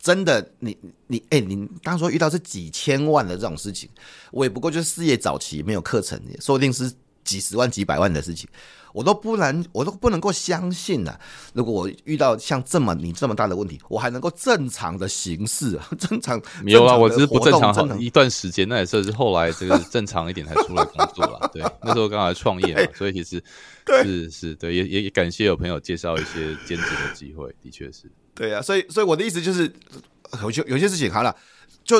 真的，你你哎、你当时遇到是几千万的这种事情，我也不过就是事业早期没有课程，说不定是几十万、几百万的事情，我都不能，我都不能够相信啊。如果我遇到像这么你这么大的问题，我还能够正常的行事，正常没有啊，我只是不正常好一段时间，那也算是后来这个正常一点才出来工作了。对，那时候刚好创业嘛，所以其实。对，是是，对，也也感谢有朋友介绍一些兼职的机会，的确是。对啊，所以所以我的意思就是，有些有些事情好了，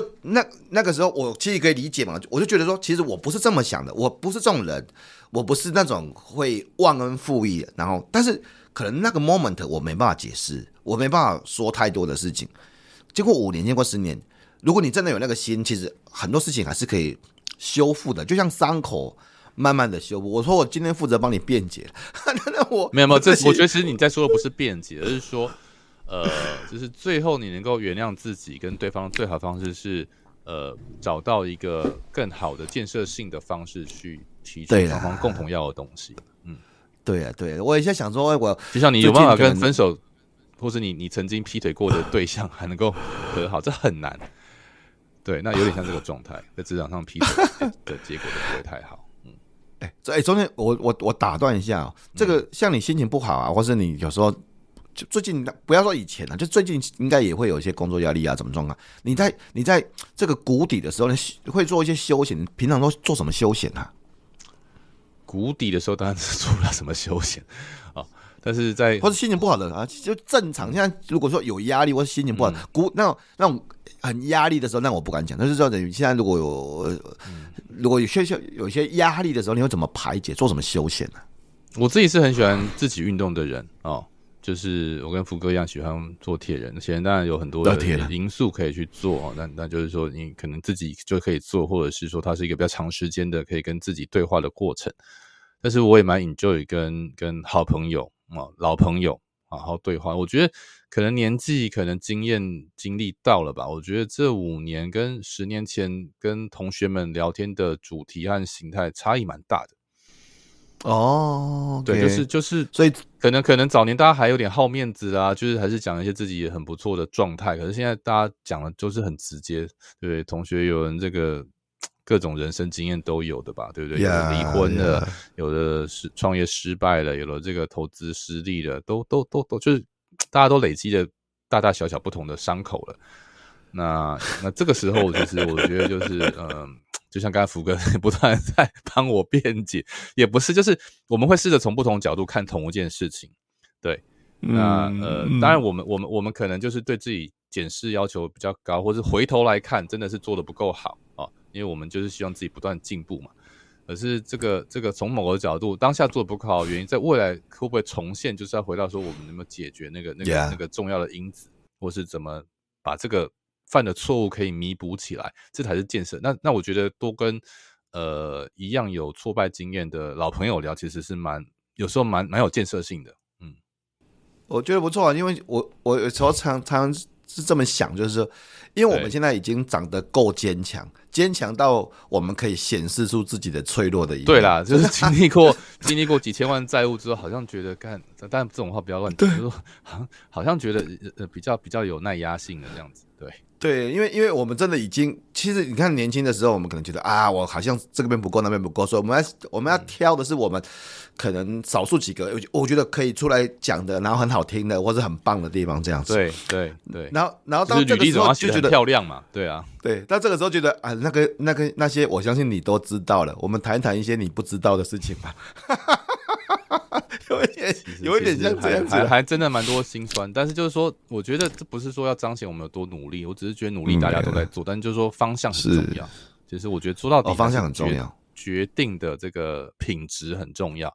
就那那个时候，我其实可以理解嘛，我就觉得说，其实我不是这么想的，我不是这种人，我不是那种会忘恩负义，然后，但是可能那个 moment 我没办法解释，我没办法说太多的事情。经过五年，经过十年，如果你真的有那个心，其实很多事情还是可以修复的，就像伤口。慢慢的修补。我说我今天负责帮你辩解，那我没有没有，这我觉得其实你在说的不是辩解，而是说，呃，就是最后你能够原谅自己跟对方最好的方式是，呃，找到一个更好的建设性的方式去提出双方共同要的东西。嗯，对啊，对啊，我也在想说，我就像你有办法跟分手，或是你你曾经劈腿过的对象还能够和好，这很难。对，那有点像这个状态，在职场上劈腿的结果都不会太好。哎，这哎，中间我我我打断一下哦，这个像你心情不好啊，或是你有时候就最近不要说以前了，就最近应该也会有一些工作压力啊，怎么状况？你在你在这个谷底的时候，你会做一些休闲，平常都做什么休闲啊？谷底的时候，当然是做不了什么休闲啊。但是在或者心情不好的啊，就正常。现在如果说有压力或者心情不好，嗯、谷那种那种很压力的时候，那我不敢讲。但是说等于现在如果有、嗯、如果有些有些压力的时候，你会怎么排解？做什么休闲呢、啊？我自己是很喜欢自己运动的人哦，就是我跟福哥一样喜欢做铁人。铁人当然有很多的因素可以去做，那那就是说你可能自己就可以做，或者是说它是一个比较长时间的可以跟自己对话的过程。但是我也蛮 enjoy 跟跟好朋友。啊，老朋友好好对话，我觉得可能年纪、可能经验、经历到了吧。我觉得这五年跟十年前跟同学们聊天的主题和形态差异蛮大的。哦，okay、对，就是就是，所以可能可能早年大家还有点好面子啊，就是还是讲一些自己也很不错的状态。可是现在大家讲的都是很直接，对不对？同学有人这个。各种人生经验都有的吧，对不对？有的离婚了，yeah, yeah. 有的是创业失败了，有了这个投资失利了，都都都都就是大家都累积了大大小小不同的伤口了。那那这个时候，就是我觉得就是嗯、呃，就像刚才福哥 不断在 帮我辩解，也不是，就是我们会试着从不同角度看同一件事情。对，那呃，当然我们我们我们可能就是对自己检视要求比较高，或是回头来看真的是做的不够好啊。因为我们就是希望自己不断进步嘛，可是这个这个从某个角度，当下做的不好的原因，在未来会不会重现？就是要回到说，我们能不能解决那个那个那个重要的因子，或是怎么把这个犯的错误可以弥补起来，这才是建设。那那我觉得多跟呃一样有挫败经验的老朋友聊，其实是蛮有时候蛮蛮有建设性的。嗯，我觉得不错啊，因为我我有时候常常是这么想，就是，因为我们现在已经长得够坚强。坚强到我们可以显示出自己的脆弱的一面。对啦，就是经历过 经历过几千万债务之后，好像觉得干，但这种话不要乱讲，就是说好像好像觉得呃比较比较有耐压性的这样子。对对，因为因为我们真的已经，其实你看年轻的时候，我们可能觉得啊，我好像这边不够，那边不够，所以我们要我们要挑的是我们可能少数几个，我觉得可以出来讲的，然后很好听的，或者很棒的地方，这样子。对对对。然后然后当这个时候就觉得漂亮嘛，对啊，对。那这个时候觉得啊，那个那个那些，我相信你都知道了。我们谈谈一些你不知道的事情吧。有一点，有一点像这样子，还还真的蛮多心酸。但是就是说，我觉得这不是说要彰显我们有多努力，我只是觉得努力大家都在做，但就是说方向很重要。其实我觉得做到底方向很重要，决定的这个品质很重要。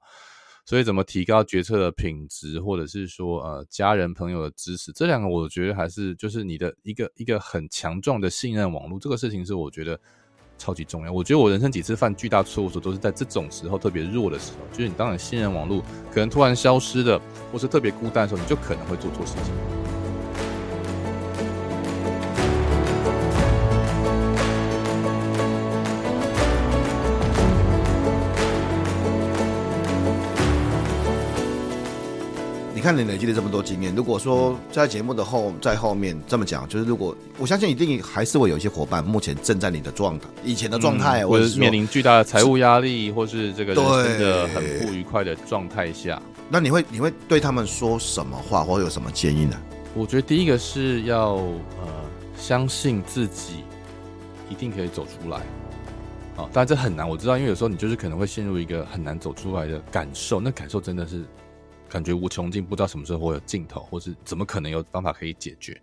所以怎么提高决策的品质，或者是说呃家人朋友的支持，这两个我觉得还是就是你的一个一个很强壮的信任网络。这个事情是我觉得。超级重要，我觉得我人生几次犯巨大错误的时候，都是在这种时候特别弱的时候，就是你当你信任网络可能突然消失的，或是特别孤单的时候，你就可能会做错事情。看你累积了这么多经验，如果说在节目的后在后面这么讲，就是如果我相信一定还是会有一些伙伴目前正在你的状态，以前的状态，或者是面临巨大的财务压力，或是这个人生的很不愉快的状态下，那你会你会对他们说什么话，或有什么建议呢？我觉得第一个是要呃相信自己一定可以走出来啊，当然这很难，我知道，因为有时候你就是可能会陷入一个很难走出来的感受，那感受真的是。感觉无穷尽，不知道什么时候会有尽头，或是怎么可能有方法可以解决。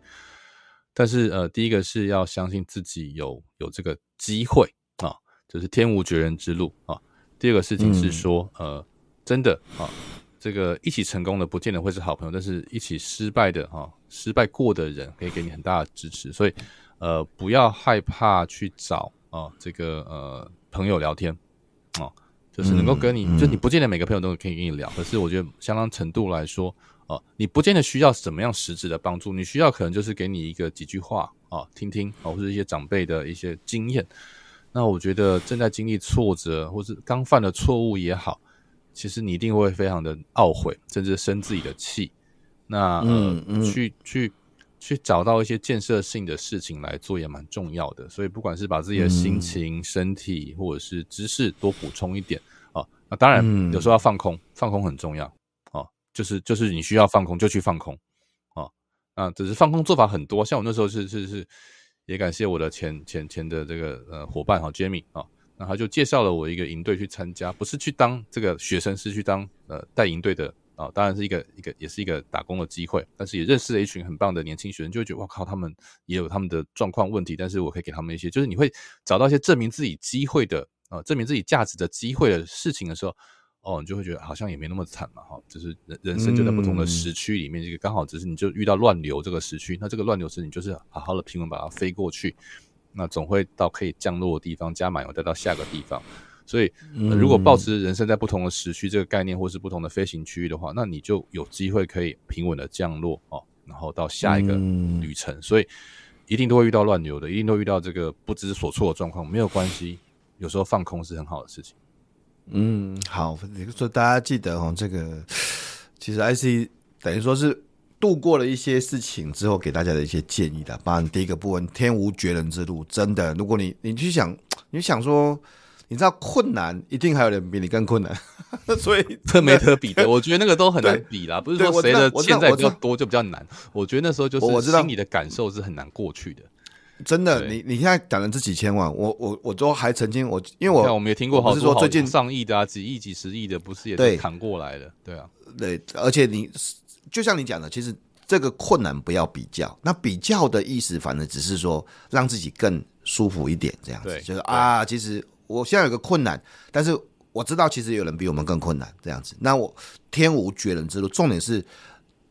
但是，呃，第一个是要相信自己有有这个机会啊，就是天无绝人之路啊。第二个事情是说，嗯、呃，真的啊，这个一起成功的不见得会是好朋友，但是一起失败的啊，失败过的人可以给你很大的支持。所以，呃，不要害怕去找啊，这个呃朋友聊天啊。就是能够跟你，就你不见得每个朋友都可以跟你聊，可是我觉得相当程度来说，哦、呃，你不见得需要怎么样实质的帮助，你需要可能就是给你一个几句话啊、呃，听听啊、呃，或者一些长辈的一些经验。那我觉得正在经历挫折，或是刚犯的错误也好，其实你一定会非常的懊悔，甚至生自己的气。那呃，嗯嗯、去去。去找到一些建设性的事情来做也蛮重要的，所以不管是把自己的心情、嗯、身体或者是知识多补充一点啊，那当然有时候要放空，嗯、放空很重要啊，就是就是你需要放空就去放空啊，啊，只是放空做法很多，像我那时候是是是，也感谢我的前前前的这个呃伙伴哈 Jamie 啊，那他就介绍了我一个营队去参加，不是去当这个学生，是去当呃带营队的啊、哦，当然是一个一个也是一个打工的机会，但是也认识了一群很棒的年轻学生，就会觉得哇靠，他们也有他们的状况问题，但是我可以给他们一些，就是你会找到一些证明自己机会的啊、呃，证明自己价值的机会的事情的时候。哦，你就会觉得好像也没那么惨嘛，哈，就是人人生就在不同的时区里面，这个刚好只是你就遇到乱流这个时区，那这个乱流时你就是好好的平稳把它飞过去，那总会到可以降落的地方，加满油再到下个地方。所以，呃、如果保持人生在不同的时区这个概念，或是不同的飞行区域的话，那你就有机会可以平稳的降落哦，然后到下一个旅程。所以，一定都会遇到乱流的，一定都会遇到这个不知所措的状况，没有关系，有时候放空是很好的事情。嗯，好，也就是说大家记得哦，这个其实 IC 等于说是度过了一些事情之后，给大家的一些建议的。当然，第一个部分，天无绝人之路，真的，如果你你去想，你想说，你知道困难，一定还有人比你更困难，所以这没得比的。我觉得那个都很难比啦，不是说谁的现在比较多就比较难。我觉得那时候就是我知道你的感受是很难过去的。真的，你你现在讲了这几千万，我我我都还曾经我，因为我我们也听过好，不是说最近上亿的啊，几亿、几十亿的，不是也是扛过来了？对啊，对，而且你就像你讲的，其实这个困难不要比较，那比较的意思，反正只是说让自己更舒服一点，这样子，对就是啊，其实我现在有个困难，但是我知道其实有人比我们更困难，这样子，那我天无绝人之路，重点是。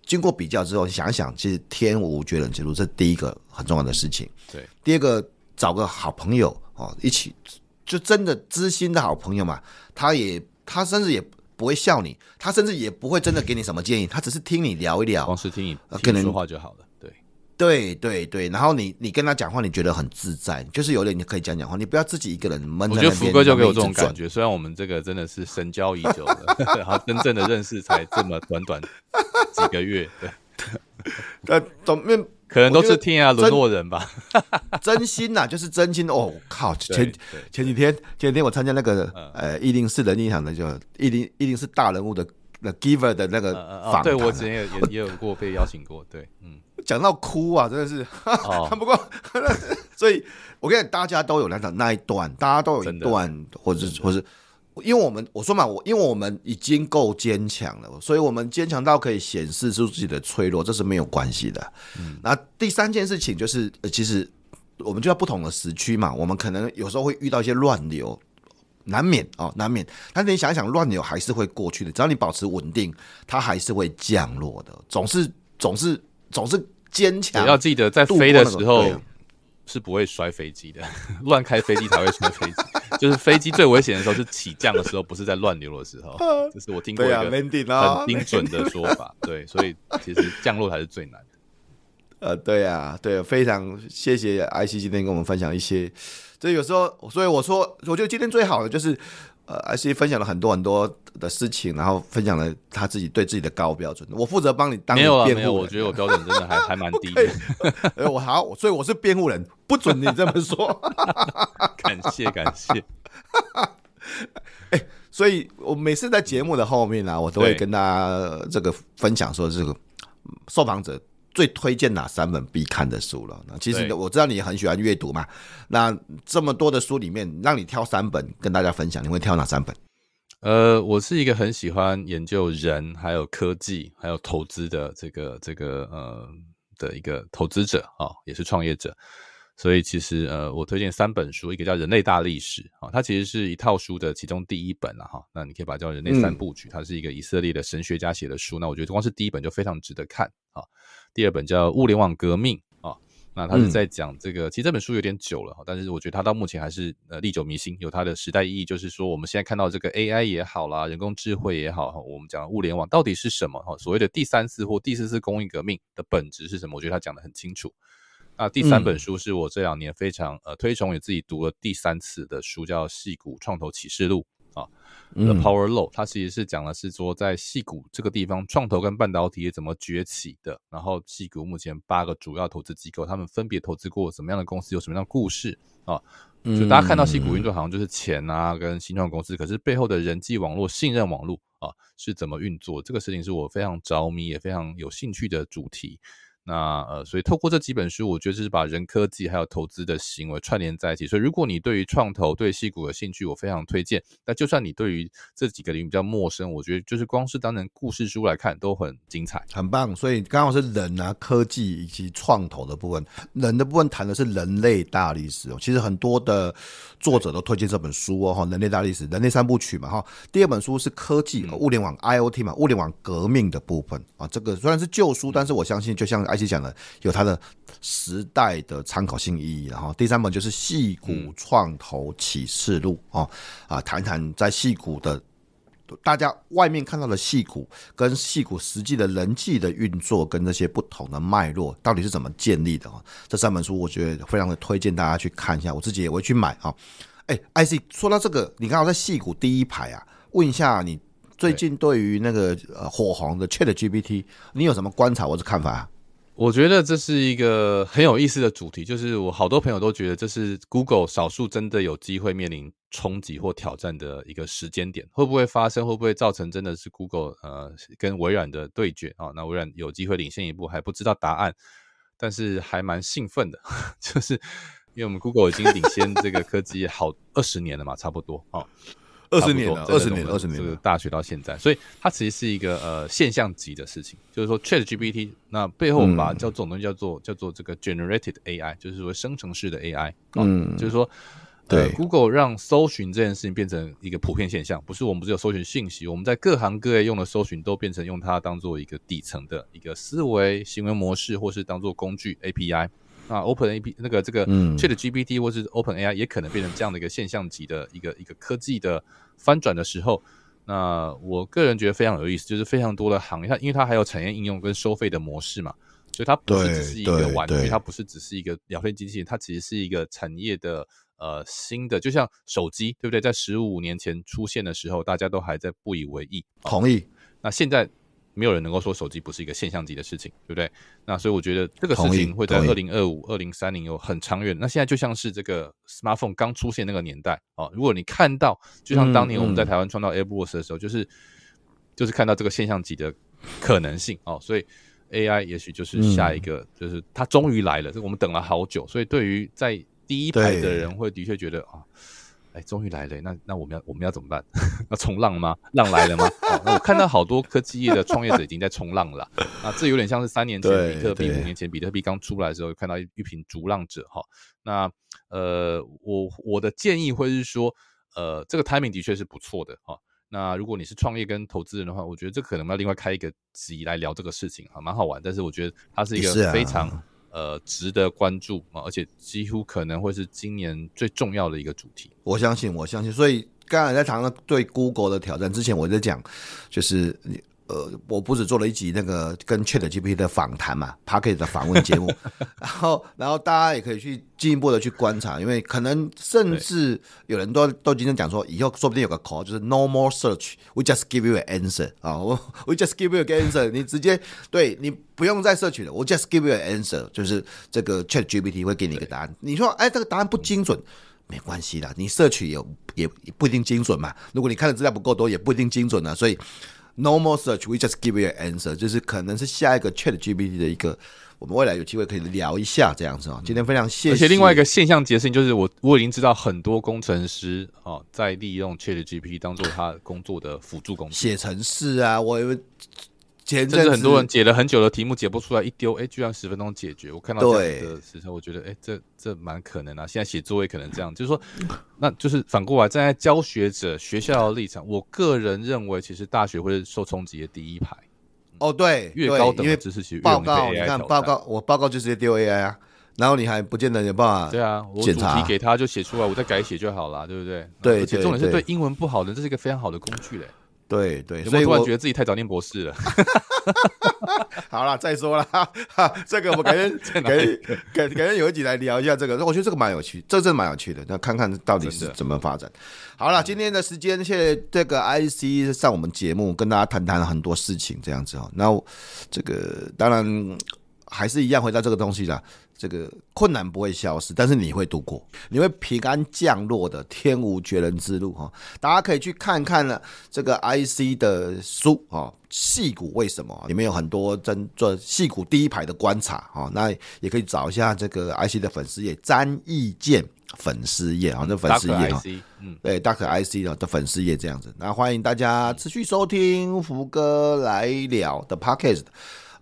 经过比较之后，想一想，其实天无绝人之路，这是第一个很重要的事情。对，第二个找个好朋友哦，一起就真的知心的好朋友嘛。他也他甚至也不会笑你，他甚至也不会真的给你什么建议，他只是听你聊一聊，光是听你跟人说话就好了。对，对对对。然后你你跟他讲话，你觉得很自在，就是有点你可以讲讲话，你不要自己一个人闷在那边。我觉得福哥就给我这种感觉，虽然我们这个真的是深交已久的，然后真正的认识才这么短短。几个月，对，呃，总面可能都是天涯沦落人吧。真心呐、啊，就是真心哦。靠，前前几天，前几天我参加那个呃一零四人印象的，就一零一零四大人物的 The Giver 的那个访谈、啊。对我之前也也也有过被邀请过，对，嗯，讲到哭啊，真的是。哦、不过，所以我跟你，大家都有那种那一段，大家都有一段，或者是或是。因为我们我说嘛，我因为我们已经够坚强了，所以我们坚强到可以显示出自己的脆弱，这是没有关系的。嗯，那第三件事情就是，呃，其实我们就在不同的时区嘛，我们可能有时候会遇到一些乱流，难免哦，难免。但是你想想，乱流还是会过去的，只要你保持稳定，它还是会降落的。总是总是总是坚强。要记得在飞的时候。是不会摔飞机的，乱开飞机才会摔飞机。就是飞机最危险的时候是起降的时候，不是在乱流的时候。这是我听过一个很精准的说法。对，所以其实降落才是最难的。呃，对呀，对，非常谢谢 IC 今天跟我们分享一些。这有时候，所以我说，我觉得今天最好的就是。呃，IC 分享了很多很多的事情，然后分享了他自己对自己的高标准。我负责帮你当辩护人。没有，没有，我觉得我标准真的还 还蛮低的。我好，所以我是辩护人，不准你这么说。感 谢感谢。哎，所以我每次在节目的后面呢、啊，我都会跟大家这个分享说，这个受访者。最推荐哪三本必看的书了？那其实我知道你很喜欢阅读嘛。那这么多的书里面，让你挑三本跟大家分享，你会挑哪三本？呃，我是一个很喜欢研究人、还有科技、还有投资的这个这个呃的一个投资者啊、也是创业者。所以其实呃，我推荐三本书，一个叫《人类大历史》啊、它其实是一套书的其中第一本了哈。那你可以把它叫《人类三部曲》，它是一个以色列的神学家写的书。那我觉得光是第一本就非常值得看啊。第二本叫《物联网革命》啊，那他是在讲这个，其实这本书有点久了，但是我觉得它到目前还是呃历久弥新，有它的时代意义。就是说，我们现在看到这个 AI 也好啦，人工智慧也好，我们讲物联网到底是什么？哈，所谓的第三次或第四次工业革命的本质是什么？我觉得他讲的很清楚。那第三本书是我这两年非常呃推崇，也自己读了第三次的书，叫《矽谷创投启示录》。啊，The Power Law，它其实是讲的是说，在戏谷这个地方，创投跟半导体怎么崛起的。然后，戏谷目前八个主要投资机构，他们分别投资过什么样的公司，有什么样的故事啊？就大家看到戏谷运作好像就是钱啊，跟新创公司，可是背后的人际网络、信任网络啊，是怎么运作？这个事情是我非常着迷，也非常有兴趣的主题。那呃，所以透过这几本书，我觉得就是把人、科技还有投资的行为串联在一起。所以如果你对于创投、对戏股有兴趣，我非常推荐。那就算你对于这几个领域比较陌生，我觉得就是光是当成故事书来看都很精彩，很棒。所以刚好是人啊、科技以及创投的部分，人的部分谈的是人类大历史哦。其实很多的作者都推荐这本书哦，哈，人类大历史、人类三部曲嘛，哈。第二本书是科技、物联网、IoT 嘛，物联网革命的部分啊。这个虽然是旧书，但是我相信就像。IC 讲的有它的时代的参考性意义，然后第三本就是《戏骨创投启示录》哦，啊，谈谈在戏骨的大家外面看到的戏骨跟戏骨实际的人际的运作跟那些不同的脉络到底是怎么建立的啊。这三本书我觉得非常的推荐大家去看一下，我自己也会去买啊。哎，IC 说到这个，你刚好在戏骨第一排啊，问一下你最近对于那个呃火红的 ChatGPT，你有什么观察或者看法？我觉得这是一个很有意思的主题，就是我好多朋友都觉得这是 Google 少数真的有机会面临冲击或挑战的一个时间点，会不会发生？会不会造成真的是 Google 呃跟微软的对决啊？那微软有机会领先一步，还不知道答案，但是还蛮兴奋的，就是因为我们 Google 已经领先这个科技好二十年了嘛，差不多啊。二十年了，二十年，二十年，这个大学到现在，所以它其实是一个呃现象级的事情。就是说，ChatGPT 那背后我们把叫这种东西叫做叫做这个 generated AI，就是说生成式的 AI。嗯，就是说，对，Google 让搜寻这件事情变成一个普遍现象，不是我们只有搜寻信息，我们在各行各业用的搜寻都变成用它当做一个底层的一个思维行为模式，或是当做工具 API。那 Open A P 那个这个 Chat GPT 或是 Open AI 也可能变成这样的一个现象级的一个一个科技的翻转的时候，那我个人觉得非常有意思，就是非常多的行业，它因为它还有产业应用跟收费的模式嘛，所以它不是只是一个玩具，它不是只是一个聊天机器人，它其实是一个产业的呃新的，就像手机对不对？在十五年前出现的时候，大家都还在不以为意，同意。那现在。没有人能够说手机不是一个现象级的事情，对不对？那所以我觉得这个事情会在二零二五、二零三零有很长远。那现在就像是这个 smartphone 刚出现那个年代哦，如果你看到，就像当年我们在台湾创造 AirPods 的时候，嗯嗯、就是就是看到这个现象级的可能性哦，所以 AI 也许就是下一个，嗯、就是它终于来了，这个我们等了好久。所以对于在第一排的人，会的确觉得啊。哎，终于来了！那那我们要我们要怎么办？要冲浪吗？浪来了吗？哦，那我看到好多科技业的创业者已经在冲浪了。那，这有点像是三年前比特币，五年前比特币刚出来的时候，看到一一群逐浪者哈。那呃，我我的建议会是说，呃，这个 timing 的确是不错的哈。那如果你是创业跟投资人的话，我觉得这可能要另外开一个集来聊这个事情哈，蛮好玩。但是我觉得它是一个非常。呃，值得关注啊，而且几乎可能会是今年最重要的一个主题。我相信，我相信。所以刚才在谈到对 Google 的挑战之前，我在讲，就是。呃，我不止做了一集那个 跟 ChatGPT 的访谈嘛，Podcast 的访问节目，然后，然后大家也可以去进一步的去观察，因为可能甚至有人都都今天讲说，以后说不定有个 call 就是 No more search，we just give you an answer 啊，我 we just give you an answer，你直接对你不用再 search 了，我 just give you an answer，就是这个 ChatGPT 会给你一个答案。你说，哎，这个答案不精准，没关系的，你 search 也也不一定精准嘛。如果你看的资料不够多，也不一定精准啊，所以。No more search, we just give you an answer，就是可能是下一个 ChatGPT 的一个，我们未来有机会可以聊一下这样子啊。今天非常谢谢。而且另外一个现象级的事情就是我，我我已经知道很多工程师啊在利用 ChatGPT 当做他工作的辅助工具，写程式啊，我以为。甚至很多人解了很久的题目解不出来，一丢，哎，居然十分钟解决。我看到这个的时候，我觉得，哎，这这蛮可能啊。现在写作业可能这样，就是说，那就是反过来站在教学者学校的立场，我个人认为，其实大学会是受冲击的第一排。哦，对，越高等的知识其实报告，你看报告，我报告就直接丢 AI 啊，然后你还不见得有办法。对啊，我主题给他就写出来，我再改写就好了，对不对？对，而且重点是对英文不好的，这是一个非常好的工具嘞。对对，所以突然觉得自己太早念博士了。好了，再说了，这个我们改天 改天改改天有一集来聊一下这个，我觉得这个蛮有趣，这真蛮有趣的，那看看到底是怎么发展。好了，今天的时间，谢谢这个 IC 上我们节目，跟大家谈谈很多事情，这样子哦。那这个当然还是一样回到这个东西啦，这个困难不会消失，但是你会度过，你会平安降落的天无绝人之路哈。大家可以去看看呢，这个 IC 的书啊，戏骨为什么？里面有很多真做戏骨第一排的观察啊，那也可以找一下这个 IC 的粉丝页詹益健粉丝页啊，这粉丝页啊，嗯，对大可 IC 的的粉丝页这样子，那欢迎大家持续收听福哥来聊的 Podcast。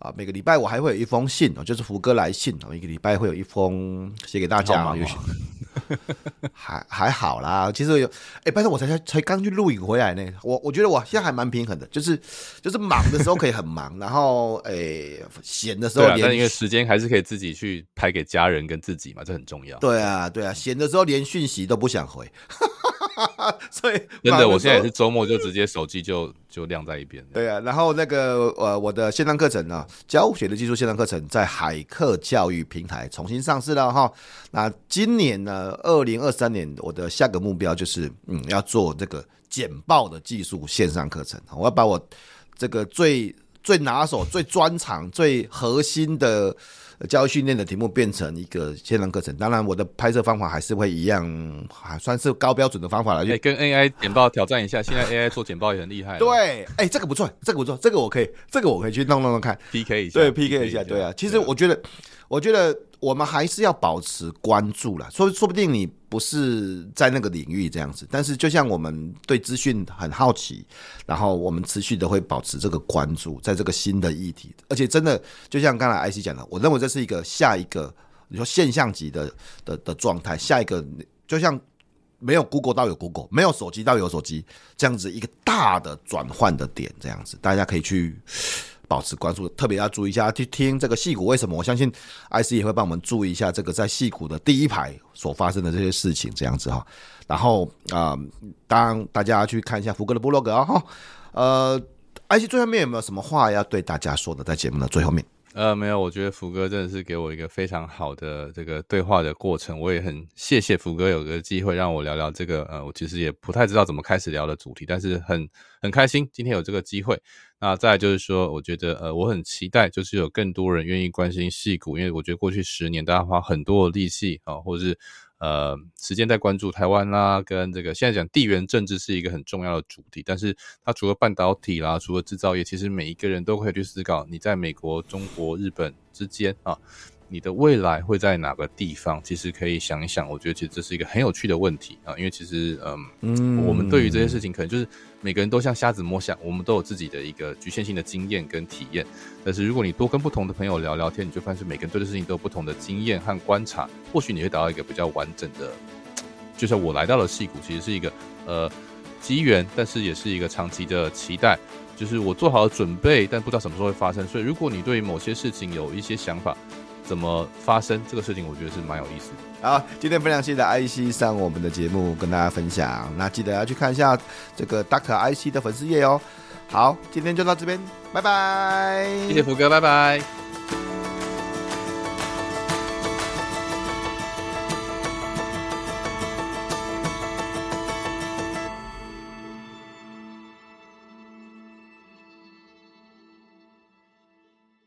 啊，每个礼拜我还会有一封信哦，就是福哥来信哦，一个礼拜会有一封写给大家。还还好啦，其实有，哎、欸，拜托我才才才刚去录影回来呢，我我觉得我现在还蛮平衡的，就是就是忙的时候可以很忙，然后哎闲、欸、的时候连，但因为时间还是可以自己去拍给家人跟自己嘛，这很重要。对啊，对啊，闲的时候连讯息都不想回。所以真的，我现在也是周末就直接手机就就晾在一边。对啊，然后那个呃，我的线上课程呢，教学的技术线上课程在海课教育平台重新上市了哈。那今年呢，二零二三年，我的下个目标就是嗯，要做这个简报的技术线上课程。我要把我这个最最拿手、最专长、最核心的。教育训练的题目变成一个线上课程，当然我的拍摄方法还是会一样，还算是高标准的方法了。就、欸、跟 AI 简报挑战一下，现在 AI 做简报也很厉害。对，哎、欸，这个不错，这个不错，这个我可以，这个我可以去弄弄弄看，PK 一下，对，PK 一下，对啊。其实我觉得，我觉得。我们还是要保持关注啦，说说不定你不是在那个领域这样子，但是就像我们对资讯很好奇，然后我们持续的会保持这个关注，在这个新的议题，而且真的就像刚才 IC 讲的，我认为这是一个下一个你说现象级的的的状态，下一个就像没有 Google 到有 Google，没有手机到有手机这样子一个大的转换的点，这样子大家可以去。保持关注，特别要注意一下，去听这个戏股为什么？我相信 IC 也会帮我们注意一下这个在戏股的第一排所发生的这些事情，这样子哈。然后啊、当大家去看一下福哥的部落格啊哈。呃，IC 最后面有没有什么话要对大家说的？在节目的最后面。呃，没有，我觉得福哥真的是给我一个非常好的这个对话的过程，我也很谢谢福哥有个机会让我聊聊这个，呃，我其实也不太知道怎么开始聊的主题，但是很很开心今天有这个机会。那再就是说，我觉得呃，我很期待就是有更多人愿意关心戏骨，因为我觉得过去十年大家花很多力气啊，或者是。呃，时间在关注台湾啦，跟这个现在讲地缘政治是一个很重要的主题，但是它除了半导体啦，除了制造业，其实每一个人都可以去思考，你在美国、中国、日本之间啊。你的未来会在哪个地方？其实可以想一想，我觉得其实这是一个很有趣的问题啊，因为其实嗯，嗯，我们对于这些事情可能就是每个人都像瞎子摸象，我们都有自己的一个局限性的经验跟体验。但是如果你多跟不同的朋友聊聊天，你就发现每个人对这事情都有不同的经验和观察，或许你会达到一个比较完整的。就像我来到了戏谷，其实是一个呃机缘，但是也是一个长期的期待，就是我做好了准备，但不知道什么时候会发生。所以如果你对于某些事情有一些想法，怎么发生这个事情，我觉得是蛮有意思的。好，今天非常谢谢 IC 上我们的节目跟大家分享，那记得要去看一下这个 Duck IC 的粉丝页哦。好，今天就到这边，拜拜。谢谢福哥，拜拜。